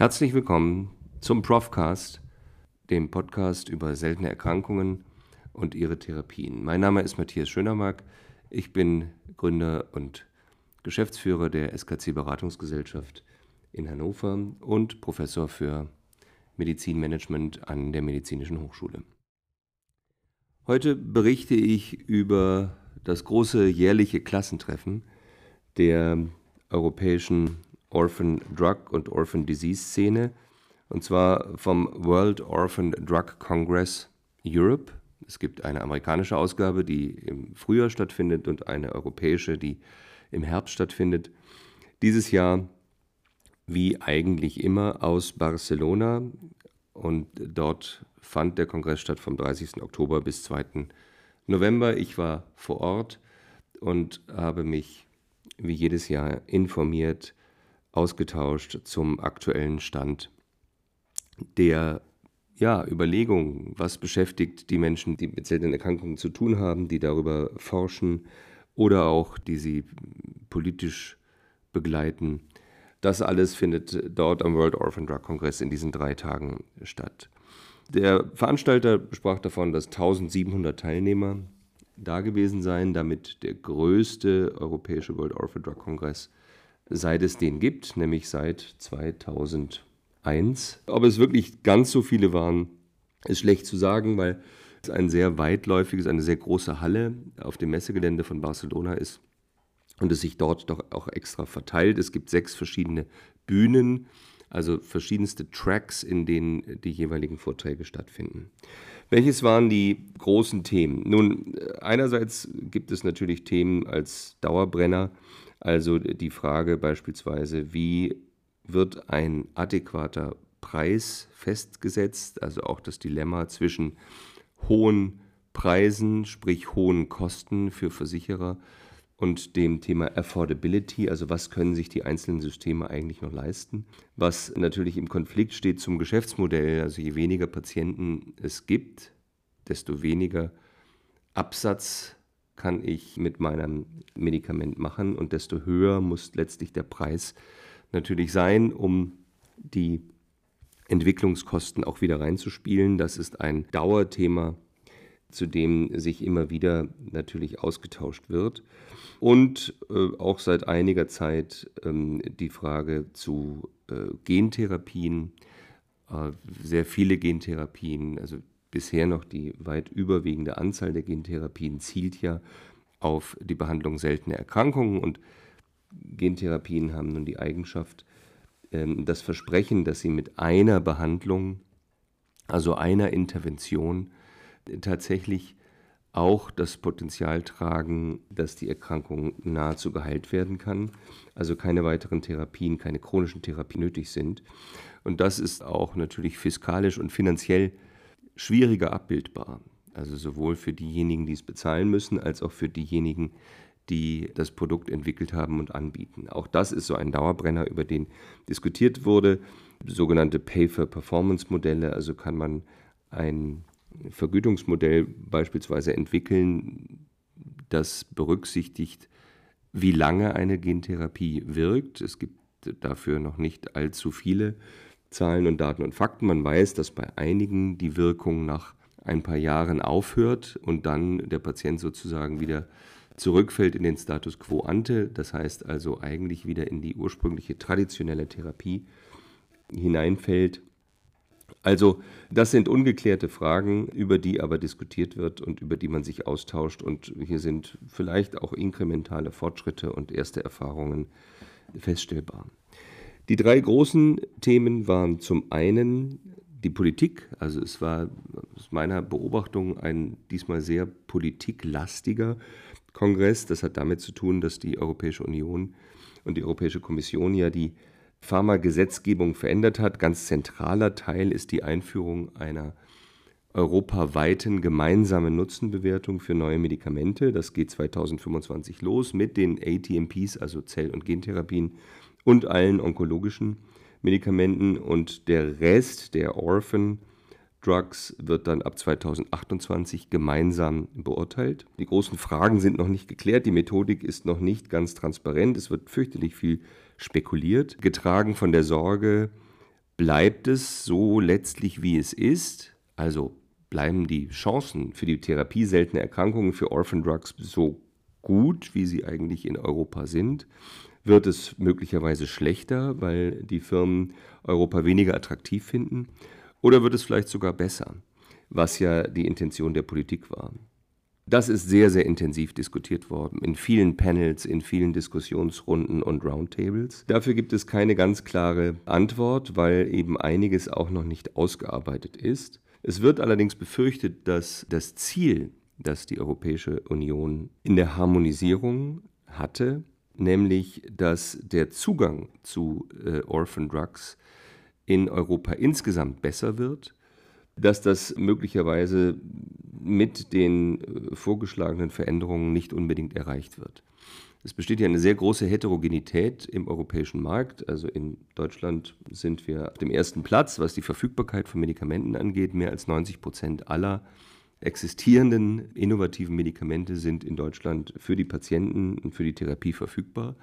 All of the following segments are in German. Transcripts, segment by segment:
Herzlich willkommen zum Profcast, dem Podcast über seltene Erkrankungen und ihre Therapien. Mein Name ist Matthias Schönermark. Ich bin Gründer und Geschäftsführer der SKC Beratungsgesellschaft in Hannover und Professor für Medizinmanagement an der Medizinischen Hochschule. Heute berichte ich über das große jährliche Klassentreffen der europäischen Orphan Drug und Orphan Disease Szene, und zwar vom World Orphan Drug Congress Europe. Es gibt eine amerikanische Ausgabe, die im Frühjahr stattfindet, und eine europäische, die im Herbst stattfindet. Dieses Jahr, wie eigentlich immer, aus Barcelona. Und dort fand der Kongress statt vom 30. Oktober bis 2. November. Ich war vor Ort und habe mich wie jedes Jahr informiert, ausgetauscht zum aktuellen Stand der ja, Überlegung, was beschäftigt die Menschen, die mit seltenen Erkrankungen zu tun haben, die darüber forschen oder auch die sie politisch begleiten. Das alles findet dort am World Orphan Drug Congress in diesen drei Tagen statt. Der Veranstalter sprach davon, dass 1700 Teilnehmer da gewesen seien, damit der größte europäische World Orphan Drug Congress seit es den gibt, nämlich seit 2001. Ob es wirklich ganz so viele waren, ist schlecht zu sagen, weil es ein sehr weitläufiges, eine sehr große Halle auf dem Messegelände von Barcelona ist und es sich dort doch auch extra verteilt. Es gibt sechs verschiedene Bühnen, also verschiedenste Tracks, in denen die jeweiligen Vorträge stattfinden. Welches waren die großen Themen? Nun, einerseits gibt es natürlich Themen als Dauerbrenner, also die Frage beispielsweise, wie wird ein adäquater Preis festgesetzt, also auch das Dilemma zwischen hohen Preisen, sprich hohen Kosten für Versicherer und dem Thema Affordability, also was können sich die einzelnen Systeme eigentlich noch leisten, was natürlich im Konflikt steht zum Geschäftsmodell, also je weniger Patienten es gibt, desto weniger Absatz kann ich mit meinem Medikament machen und desto höher muss letztlich der Preis natürlich sein, um die Entwicklungskosten auch wieder reinzuspielen. Das ist ein Dauerthema, zu dem sich immer wieder natürlich ausgetauscht wird. Und äh, auch seit einiger Zeit ähm, die Frage zu äh, Gentherapien, äh, sehr viele Gentherapien, also bisher noch die weit überwiegende Anzahl der Gentherapien zielt ja auf die Behandlung seltener Erkrankungen und Gentherapien haben nun die Eigenschaft, ähm, das Versprechen, dass sie mit einer Behandlung, also einer Intervention, tatsächlich auch das Potenzial tragen, dass die Erkrankung nahezu geheilt werden kann, also keine weiteren Therapien, keine chronischen Therapien nötig sind. Und das ist auch natürlich fiskalisch und finanziell schwieriger abbildbar. Also sowohl für diejenigen, die es bezahlen müssen, als auch für diejenigen, die das Produkt entwickelt haben und anbieten. Auch das ist so ein Dauerbrenner, über den diskutiert wurde. Sogenannte Pay-for-Performance-Modelle, also kann man ein Vergütungsmodell beispielsweise entwickeln, das berücksichtigt, wie lange eine Gentherapie wirkt. Es gibt dafür noch nicht allzu viele Zahlen und Daten und Fakten. Man weiß, dass bei einigen die Wirkung nach ein paar Jahren aufhört und dann der Patient sozusagen wieder zurückfällt in den Status quo ante, das heißt also eigentlich wieder in die ursprüngliche traditionelle Therapie hineinfällt. Also das sind ungeklärte Fragen, über die aber diskutiert wird und über die man sich austauscht. Und hier sind vielleicht auch inkrementale Fortschritte und erste Erfahrungen feststellbar. Die drei großen Themen waren zum einen die Politik, also es war aus meiner Beobachtung ein diesmal sehr politiklastiger Kongress. Das hat damit zu tun, dass die Europäische Union und die Europäische Kommission ja die Pharmagesetzgebung verändert hat. Ganz zentraler Teil ist die Einführung einer europaweiten gemeinsamen Nutzenbewertung für neue Medikamente. Das geht 2025 los mit den ATMPs, also Zell- und Gentherapien und allen onkologischen Medikamenten. Und der Rest der Orphan Drugs wird dann ab 2028 gemeinsam beurteilt. Die großen Fragen sind noch nicht geklärt, die Methodik ist noch nicht ganz transparent, es wird fürchterlich viel spekuliert, getragen von der Sorge, bleibt es so letztlich, wie es ist, also bleiben die Chancen für die Therapie seltener Erkrankungen, für Orphan Drugs so gut, wie sie eigentlich in Europa sind, wird es möglicherweise schlechter, weil die Firmen Europa weniger attraktiv finden, oder wird es vielleicht sogar besser, was ja die Intention der Politik war. Das ist sehr, sehr intensiv diskutiert worden in vielen Panels, in vielen Diskussionsrunden und Roundtables. Dafür gibt es keine ganz klare Antwort, weil eben einiges auch noch nicht ausgearbeitet ist. Es wird allerdings befürchtet, dass das Ziel, das die Europäische Union in der Harmonisierung hatte, nämlich dass der Zugang zu äh, Orphan Drugs in Europa insgesamt besser wird, dass das möglicherweise mit den äh, vorgeschlagenen Veränderungen nicht unbedingt erreicht wird. Es besteht ja eine sehr große Heterogenität im europäischen Markt. Also in Deutschland sind wir auf dem ersten Platz, was die Verfügbarkeit von Medikamenten angeht. Mehr als 90 Prozent aller existierenden innovativen Medikamente sind in Deutschland für die Patienten und für die Therapie verfügbar.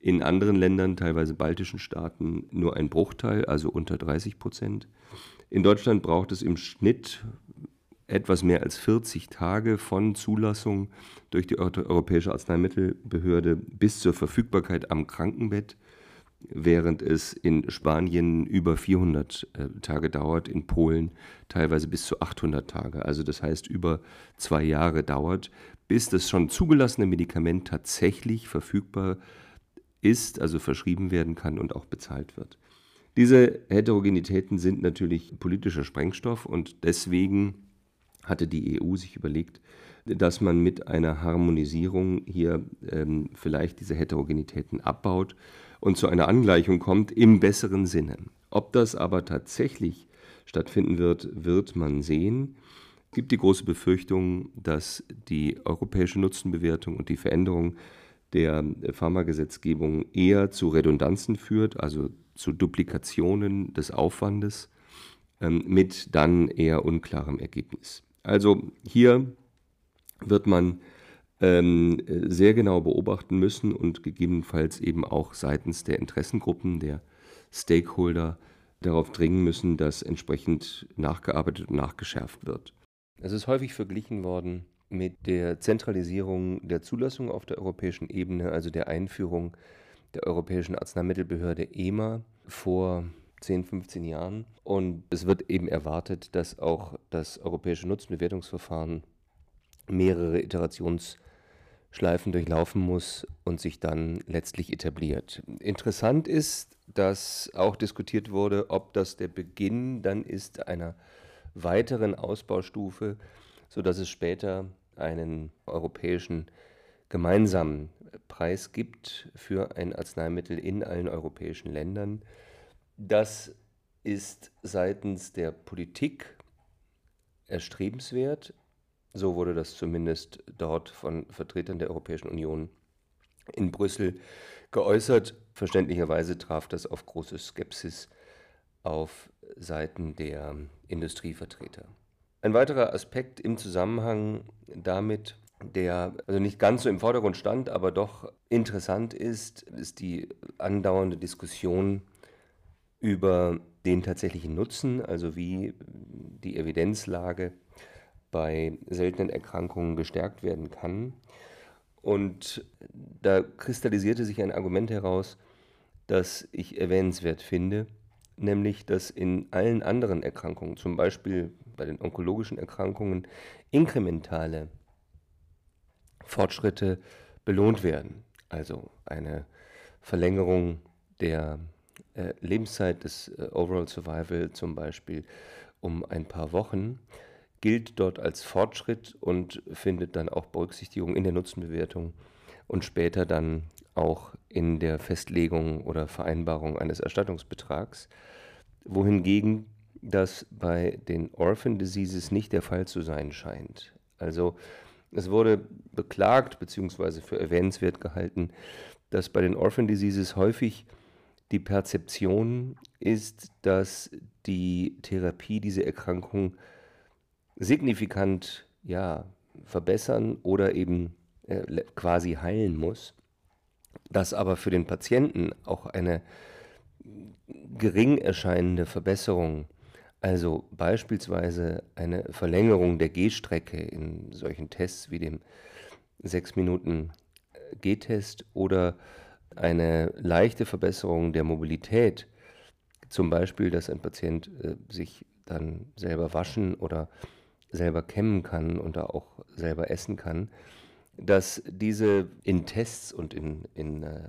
In anderen Ländern, teilweise baltischen Staaten, nur ein Bruchteil, also unter 30 Prozent. In Deutschland braucht es im Schnitt etwas mehr als 40 Tage von Zulassung durch die Europäische Arzneimittelbehörde bis zur Verfügbarkeit am Krankenbett, während es in Spanien über 400 äh, Tage dauert, in Polen teilweise bis zu 800 Tage. Also das heißt über zwei Jahre dauert, bis das schon zugelassene Medikament tatsächlich verfügbar ist, also verschrieben werden kann und auch bezahlt wird. Diese Heterogenitäten sind natürlich politischer Sprengstoff und deswegen hatte die EU sich überlegt, dass man mit einer Harmonisierung hier ähm, vielleicht diese Heterogenitäten abbaut und zu einer Angleichung kommt im besseren Sinne. Ob das aber tatsächlich stattfinden wird, wird man sehen. Es gibt die große Befürchtung, dass die europäische Nutzenbewertung und die Veränderung der Pharmagesetzgebung eher zu Redundanzen führt, also zu Duplikationen des Aufwandes ähm, mit dann eher unklarem Ergebnis. Also hier wird man ähm, sehr genau beobachten müssen und gegebenenfalls eben auch seitens der Interessengruppen, der Stakeholder darauf dringen müssen, dass entsprechend nachgearbeitet und nachgeschärft wird. Es ist häufig verglichen worden mit der Zentralisierung der Zulassung auf der europäischen Ebene, also der Einführung der Europäischen Arzneimittelbehörde EMA vor 10, 15 Jahren. Und es wird eben erwartet, dass auch das europäische Nutzenbewertungsverfahren mehrere Iterationsschleifen durchlaufen muss und sich dann letztlich etabliert. Interessant ist, dass auch diskutiert wurde, ob das der Beginn dann ist einer weiteren Ausbaustufe, sodass es später einen europäischen gemeinsamen Preis gibt für ein Arzneimittel in allen europäischen Ländern. Das ist seitens der Politik erstrebenswert. So wurde das zumindest dort von Vertretern der Europäischen Union in Brüssel geäußert. Verständlicherweise traf das auf große Skepsis auf Seiten der Industrievertreter. Ein weiterer Aspekt im Zusammenhang damit, der also nicht ganz so im Vordergrund stand, aber doch interessant ist, ist die andauernde Diskussion über den tatsächlichen Nutzen, also wie die Evidenzlage bei seltenen Erkrankungen gestärkt werden kann. Und da kristallisierte sich ein Argument heraus, das ich erwähnenswert finde, nämlich dass in allen anderen Erkrankungen, zum Beispiel bei den onkologischen Erkrankungen, inkrementale Fortschritte belohnt werden. Also eine Verlängerung der äh, Lebenszeit des äh, Overall Survival zum Beispiel um ein paar Wochen gilt dort als Fortschritt und findet dann auch Berücksichtigung in der Nutzenbewertung und später dann auch in der Festlegung oder Vereinbarung eines Erstattungsbetrags, wohingegen das bei den Orphan Diseases nicht der Fall zu sein scheint. Also es wurde beklagt bzw. für erwähnenswert gehalten, dass bei den Orphan Diseases häufig die Perzeption ist, dass die Therapie diese Erkrankung signifikant ja, verbessern oder eben äh, quasi heilen muss, dass aber für den Patienten auch eine gering erscheinende Verbesserung, also beispielsweise eine Verlängerung der Gehstrecke in solchen Tests wie dem 6 Minuten äh, G-Test oder eine leichte Verbesserung der Mobilität, zum Beispiel, dass ein Patient äh, sich dann selber waschen oder selber kämmen kann und auch selber essen kann, dass diese in Tests und in, in äh,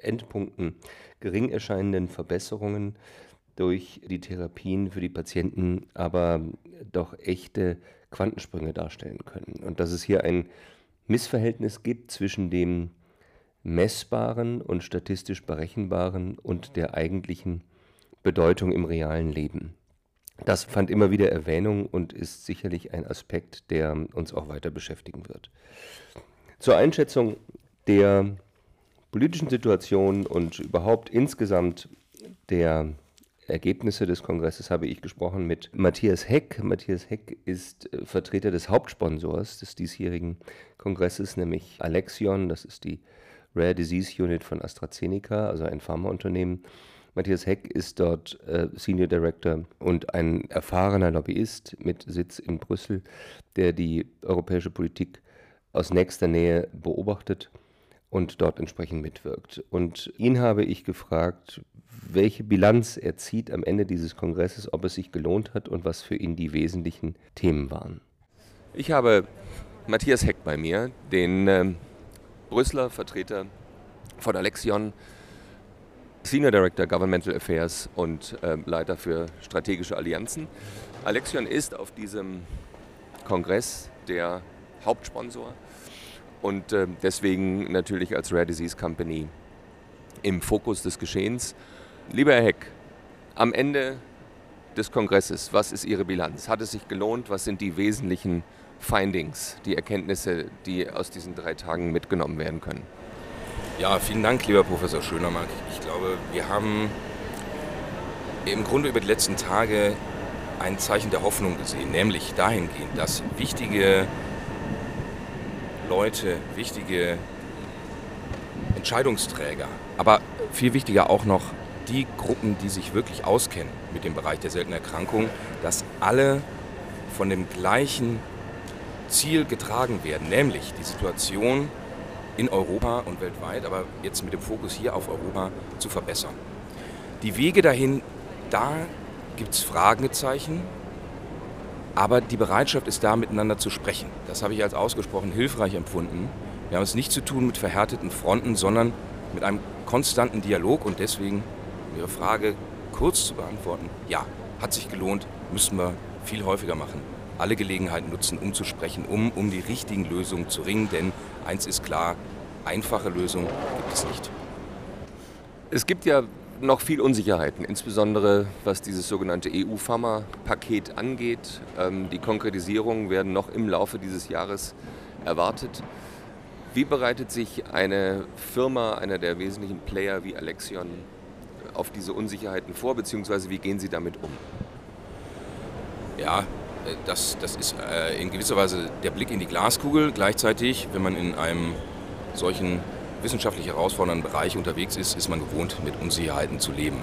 Endpunkten gering erscheinenden Verbesserungen durch die Therapien für die Patienten aber doch echte Quantensprünge darstellen können. Und dass es hier ein Missverhältnis gibt zwischen dem messbaren und statistisch berechenbaren und der eigentlichen Bedeutung im realen Leben. Das fand immer wieder Erwähnung und ist sicherlich ein Aspekt, der uns auch weiter beschäftigen wird. Zur Einschätzung der politischen Situation und überhaupt insgesamt der Ergebnisse des Kongresses habe ich gesprochen mit Matthias Heck. Matthias Heck ist äh, Vertreter des Hauptsponsors des diesjährigen Kongresses, nämlich Alexion. Das ist die Rare Disease Unit von AstraZeneca, also ein Pharmaunternehmen. Matthias Heck ist dort äh, Senior Director und ein erfahrener Lobbyist mit Sitz in Brüssel, der die europäische Politik aus nächster Nähe beobachtet und dort entsprechend mitwirkt. Und ihn habe ich gefragt, welche Bilanz er zieht am Ende dieses Kongresses, ob es sich gelohnt hat und was für ihn die wesentlichen Themen waren. Ich habe Matthias Heck bei mir, den äh, Brüsseler Vertreter von Alexion, Senior Director Governmental Affairs und äh, Leiter für strategische Allianzen. Alexion ist auf diesem Kongress der Hauptsponsor und äh, deswegen natürlich als Rare Disease Company im Fokus des Geschehens. Lieber Herr Heck, am Ende des Kongresses, was ist Ihre Bilanz? Hat es sich gelohnt? Was sind die wesentlichen Findings, die Erkenntnisse, die aus diesen drei Tagen mitgenommen werden können? Ja, vielen Dank, lieber Professor Schönermark. Ich glaube, wir haben im Grunde über die letzten Tage ein Zeichen der Hoffnung gesehen, nämlich dahingehend, dass wichtige Leute, wichtige Entscheidungsträger, aber viel wichtiger auch noch die Gruppen, die sich wirklich auskennen mit dem Bereich der seltenen Erkrankungen, dass alle von dem gleichen Ziel getragen werden, nämlich die Situation in Europa und weltweit, aber jetzt mit dem Fokus hier auf Europa zu verbessern. Die Wege dahin, da gibt es Fragezeichen, aber die Bereitschaft ist da, miteinander zu sprechen. Das habe ich als ausgesprochen hilfreich empfunden. Wir haben es nicht zu tun mit verhärteten Fronten, sondern mit einem konstanten Dialog und deswegen Ihre Frage kurz zu beantworten, ja, hat sich gelohnt, müssen wir viel häufiger machen. Alle Gelegenheiten nutzen, um zu sprechen, um um die richtigen Lösungen zu ringen, denn Eins ist klar, einfache Lösungen gibt es nicht. Es gibt ja noch viel Unsicherheiten, insbesondere was dieses sogenannte EU-Pharma-Paket angeht. Ähm, die Konkretisierungen werden noch im Laufe dieses Jahres erwartet. Wie bereitet sich eine Firma, einer der wesentlichen Player wie Alexion, auf diese Unsicherheiten vor, beziehungsweise wie gehen Sie damit um? Ja, das, das ist äh, in gewisser Weise der Blick in die Glaskugel. Gleichzeitig, wenn man in einem solchen wissenschaftlich herausfordernden Bereich unterwegs ist, ist man gewohnt, mit Unsicherheiten zu leben.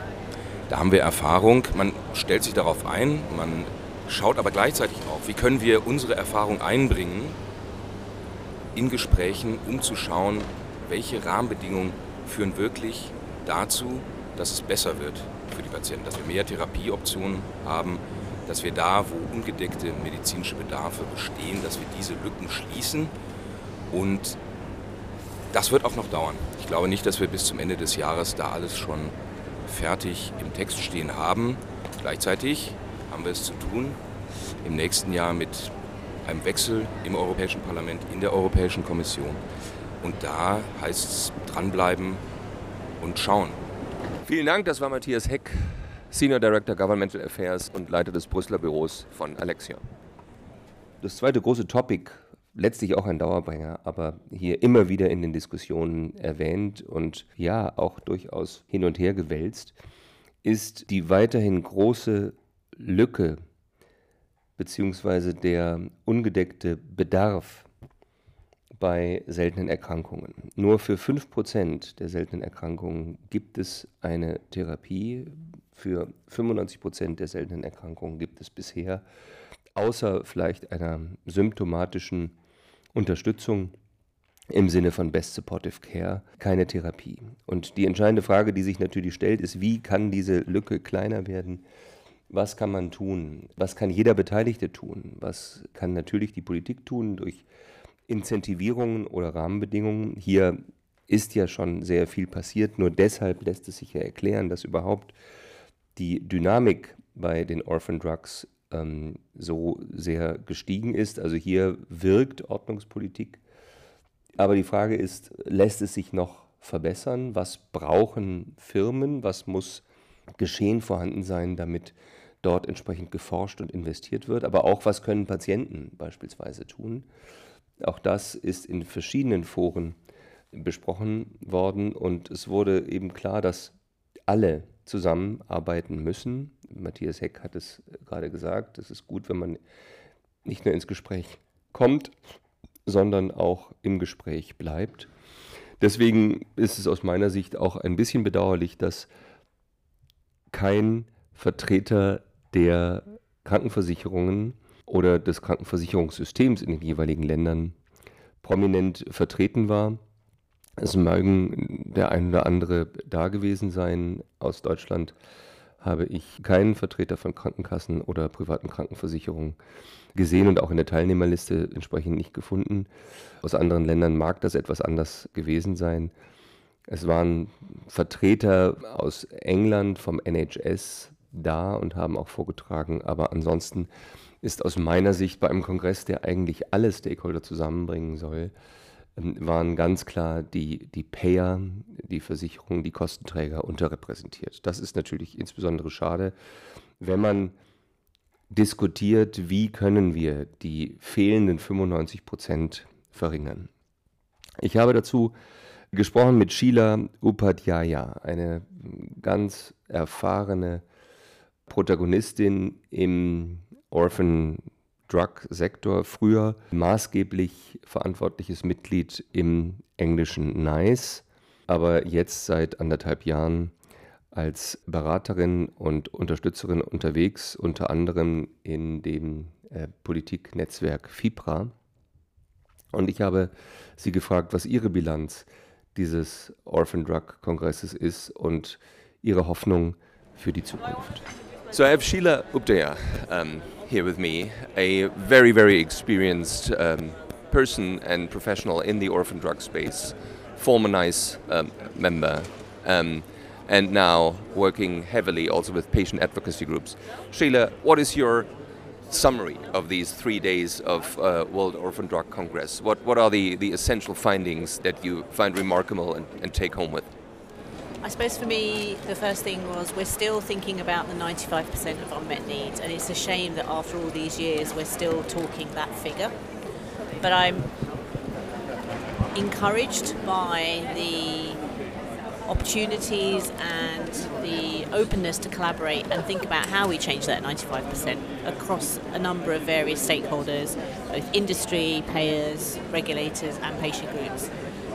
Da haben wir Erfahrung, man stellt sich darauf ein, man schaut aber gleichzeitig auch, wie können wir unsere Erfahrung einbringen in Gesprächen, um zu schauen, welche Rahmenbedingungen führen wirklich dazu, dass es besser wird für die Patienten, dass wir mehr Therapieoptionen haben, dass wir da, wo ungedeckte medizinische Bedarfe bestehen, dass wir diese Lücken schließen. Und das wird auch noch dauern. Ich glaube nicht, dass wir bis zum Ende des Jahres da alles schon fertig im Text stehen haben. Gleichzeitig haben wir es zu tun im nächsten Jahr mit einem Wechsel im Europäischen Parlament, in der Europäischen Kommission. Und da heißt es dranbleiben und schauen. Vielen Dank, das war Matthias Heck Senior Director Governmental Affairs und Leiter des Brüsseler Büros von Alexion. Das zweite große Topic, letztlich auch ein Dauerbringer, aber hier immer wieder in den Diskussionen erwähnt und ja auch durchaus hin und her gewälzt, ist die weiterhin große Lücke bzw. der ungedeckte Bedarf bei seltenen Erkrankungen. Nur für 5% der seltenen Erkrankungen gibt es eine Therapie. Für 95% der seltenen Erkrankungen gibt es bisher, außer vielleicht einer symptomatischen Unterstützung im Sinne von Best Supportive Care, keine Therapie. Und die entscheidende Frage, die sich natürlich stellt, ist, wie kann diese Lücke kleiner werden? Was kann man tun? Was kann jeder Beteiligte tun? Was kann natürlich die Politik tun durch Incentivierungen oder Rahmenbedingungen? Hier ist ja schon sehr viel passiert. Nur deshalb lässt es sich ja erklären, dass überhaupt die Dynamik bei den Orphan Drugs ähm, so sehr gestiegen ist. Also hier wirkt Ordnungspolitik. Aber die Frage ist, lässt es sich noch verbessern? Was brauchen Firmen? Was muss geschehen vorhanden sein, damit dort entsprechend geforscht und investiert wird, aber auch was können Patienten beispielsweise tun. Auch das ist in verschiedenen Foren besprochen worden und es wurde eben klar, dass alle zusammenarbeiten müssen. Matthias Heck hat es gerade gesagt, es ist gut, wenn man nicht nur ins Gespräch kommt, sondern auch im Gespräch bleibt. Deswegen ist es aus meiner Sicht auch ein bisschen bedauerlich, dass kein Vertreter der Krankenversicherungen oder des Krankenversicherungssystems in den jeweiligen Ländern prominent vertreten war. Es mögen der ein oder andere da gewesen sein. Aus Deutschland habe ich keinen Vertreter von Krankenkassen oder privaten Krankenversicherungen gesehen und auch in der Teilnehmerliste entsprechend nicht gefunden. Aus anderen Ländern mag das etwas anders gewesen sein. Es waren Vertreter aus England vom NHS, da und haben auch vorgetragen. Aber ansonsten ist aus meiner Sicht bei einem Kongress, der eigentlich alle Stakeholder zusammenbringen soll, waren ganz klar die, die Payer, die Versicherungen, die Kostenträger unterrepräsentiert. Das ist natürlich insbesondere schade, wenn man diskutiert, wie können wir die fehlenden 95 Prozent verringern. Ich habe dazu gesprochen mit Sheila Upadhyaya, eine ganz erfahrene Protagonistin im Orphan Drug Sektor, früher maßgeblich verantwortliches Mitglied im englischen NICE, aber jetzt seit anderthalb Jahren als Beraterin und Unterstützerin unterwegs, unter anderem in dem äh, Politiknetzwerk FIPRA. Und ich habe sie gefragt, was ihre Bilanz dieses Orphan Drug Kongresses ist und ihre Hoffnung für die Zukunft. So I have Sheila Updaya um, here with me, a very, very experienced um, person and professional in the orphan drug space, former NICE um, member, um, and now working heavily also with patient advocacy groups. Sheila, what is your summary of these three days of uh, World Orphan Drug Congress? What, what are the, the essential findings that you find remarkable and, and take home with? I suppose for me, the first thing was we're still thinking about the 95% of unmet needs, and it's a shame that after all these years we're still talking that figure. But I'm encouraged by the opportunities and the openness to collaborate and think about how we change that 95% across a number of various stakeholders, both industry, payers, regulators, and patient groups.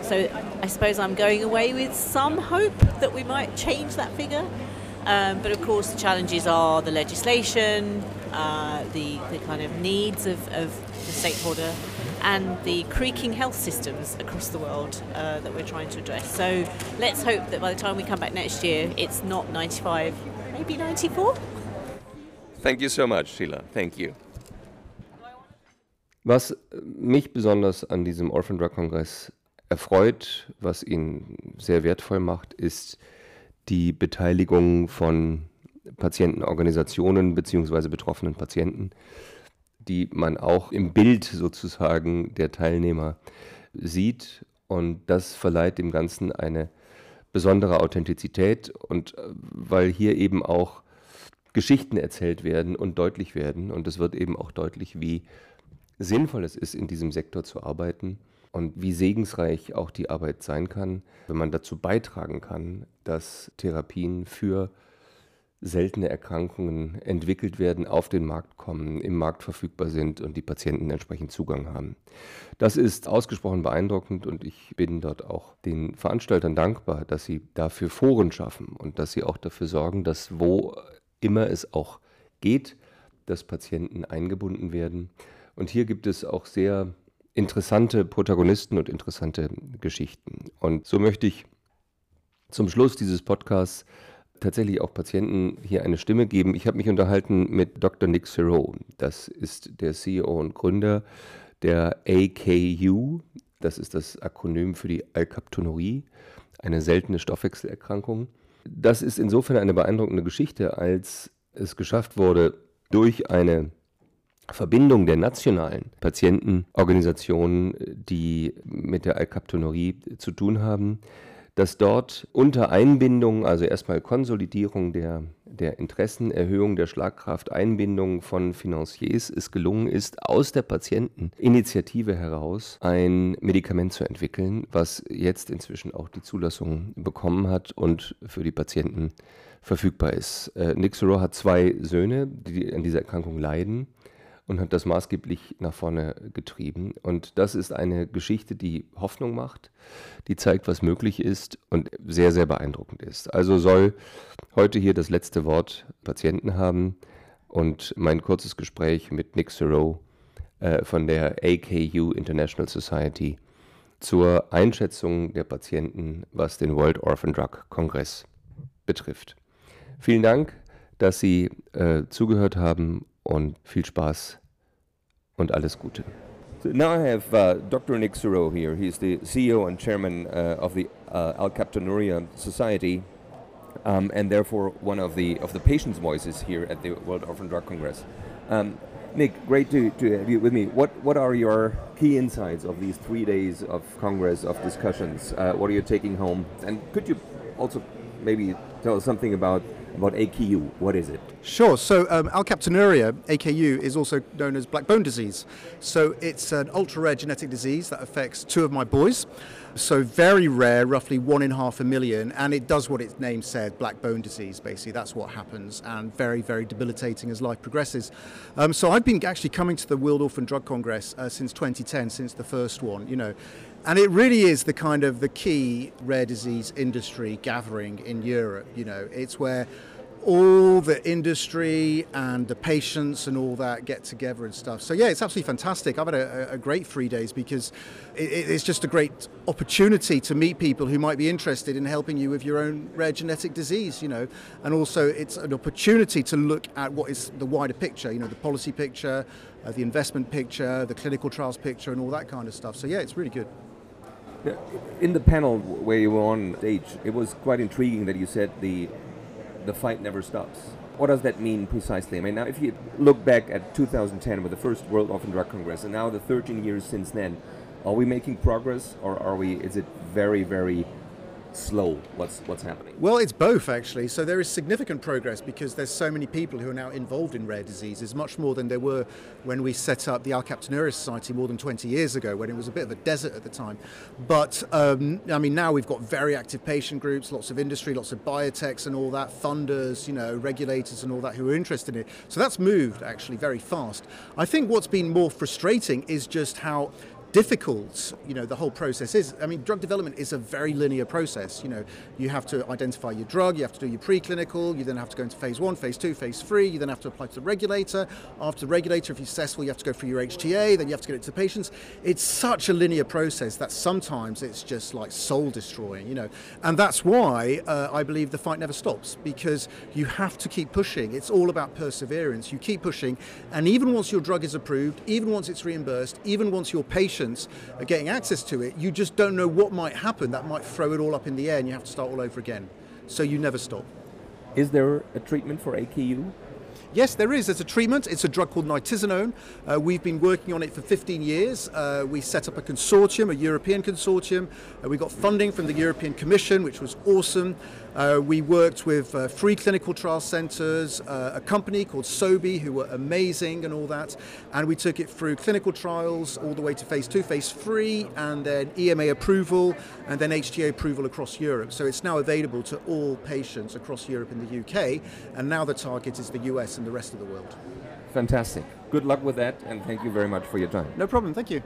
So I suppose I'm going away with some hope that we might change that figure. Um, but of course, the challenges are the legislation, uh, the, the kind of needs of, of the stakeholder, and the creaking health systems across the world uh, that we're trying to address. So let's hope that by the time we come back next year, it's not 95, maybe 94. Thank you so much, Sheila. Thank you. Was mich besonders an diesem Orphan Drug Kongress erfreut, was ihn sehr wertvoll macht, ist die Beteiligung von Patientenorganisationen bzw. betroffenen Patienten, die man auch im Bild sozusagen der Teilnehmer sieht. Und das verleiht dem Ganzen eine besondere Authentizität und äh, weil hier eben auch Geschichten erzählt werden und deutlich werden. Und es wird eben auch deutlich, wie sinnvoll es ist, in diesem Sektor zu arbeiten und wie segensreich auch die Arbeit sein kann, wenn man dazu beitragen kann, dass Therapien für seltene Erkrankungen entwickelt werden, auf den Markt kommen, im Markt verfügbar sind und die Patienten entsprechend Zugang haben. Das ist ausgesprochen beeindruckend und ich bin dort auch den Veranstaltern dankbar, dass sie dafür Foren schaffen und dass sie auch dafür sorgen, dass wo immer es auch geht, dass Patienten eingebunden werden. Und hier gibt es auch sehr interessante Protagonisten und interessante Geschichten. Und so möchte ich zum Schluss dieses Podcasts tatsächlich auch Patienten hier eine Stimme geben. Ich habe mich unterhalten mit Dr. Nick Serow. Das ist der CEO und Gründer der AKU. Das ist das Akronym für die Alkaptonurie, eine seltene Stoffwechselerkrankung. Das ist insofern eine beeindruckende Geschichte, als es geschafft wurde, durch eine Verbindung der nationalen Patientenorganisationen, die mit der Alkaptonurie zu tun haben, dass dort unter Einbindung, also erstmal Konsolidierung der, der Interessen, Erhöhung der Schlagkraft, Einbindung von Financiers es gelungen ist, aus der Patienteninitiative heraus ein Medikament zu entwickeln, was jetzt inzwischen auch die Zulassung bekommen hat und für die Patienten verfügbar ist. Äh, Nick Soro hat zwei Söhne, die an dieser Erkrankung leiden und hat das maßgeblich nach vorne getrieben. Und das ist eine Geschichte, die Hoffnung macht, die zeigt, was möglich ist und sehr, sehr beeindruckend ist. Also soll heute hier das letzte Wort Patienten haben und mein kurzes Gespräch mit Nick Thoreau äh, von der AKU International Society zur Einschätzung der Patienten, was den World Orphan Drug Kongress betrifft. Vielen Dank, dass Sie äh, zugehört haben und viel Spaß und alles Gute. So now I have uh, Dr. Nick Suro here. He's the CEO and chairman uh, of the uh, Alkaptonuria Society, um, and therefore one of the of the patients' voices here at the World Orphan Drug Congress. Um, Nick, great to, to have you with me. What what are your key insights of these three days of Congress of discussions? Uh, what are you taking home? And could you also maybe tell us something about about AKU. What is it? Sure. So um, alkaptonuria, AKU, is also known as black bone disease. So it's an ultra rare genetic disease that affects two of my boys. So very rare, roughly one in half a million, and it does what its name said, black bone disease. Basically, that's what happens, and very, very debilitating as life progresses. Um, so I've been actually coming to the World Orphan Drug Congress uh, since 2010, since the first one. You know, and it really is the kind of the key rare disease industry gathering in Europe. You know, it's where all the industry and the patients and all that get together and stuff. So yeah, it's absolutely fantastic. I've had a, a great three days because it, it's just a great opportunity to meet people who might be interested in helping you with your own rare genetic disease. You know, and also it's an opportunity to look at what is the wider picture. You know, the policy picture, uh, the investment picture, the clinical trials picture, and all that kind of stuff. So yeah, it's really good. Uh, in the panel where you were on stage, it was quite intriguing that you said the the fight never stops. What does that mean precisely? I mean, now if you look back at 2010 with the first World Orphan Drug Congress, and now the 13 years since then, are we making progress, or are we? Is it very, very slow? What's what's happening? Well, it's both actually. So there is significant progress because there's so many people who are now involved in rare diseases, much more than there were when we set up the Alkaptonuria Society more than 20 years ago, when it was a bit of a desert at the time. But um, I mean, now we've got very active patient groups, lots of industry, lots of biotechs and all that, funders, you know, regulators and all that who are interested in it. So that's moved actually very fast. I think what's been more frustrating is just how difficult you know the whole process is i mean drug development is a very linear process you know. You have to identify your drug you have to do your preclinical you then have to go into phase one phase two phase three you then have to apply to the regulator. After the regulator if you're successful you have to go through your hta then you have to get it to patients. It's such a linear process that sometimes it's just like soul destroying you know. And that's why uh, i believe the fight never stops because you have to keep pushing. It's all about perseverance. You keep pushing and even once your drug is approved even once it's reimbursed even once your patient patients are getting access to it, you just don't know what might happen. That might throw it all up in the air and you have to start all over again. So you never stop. Is there a treatment for AKU? Yes, there is. There's a treatment. It's a drug called nitisinone. Uh, we've been working on it for 15 years. Uh, we set up a consortium, a European consortium. Uh, we got funding from the European Commission, which was awesome. Uh, we worked with uh, free clinical trial centres, uh, a company called Sobi, who were amazing and all that. And we took it through clinical trials all the way to phase two, phase three, and then EMA approval, and then HTA approval across Europe. So it's now available to all patients across Europe and the UK. And now the target is the US and the rest of the world. Fantastic. Good luck with that, and thank you very much for your time. No problem. Thank you.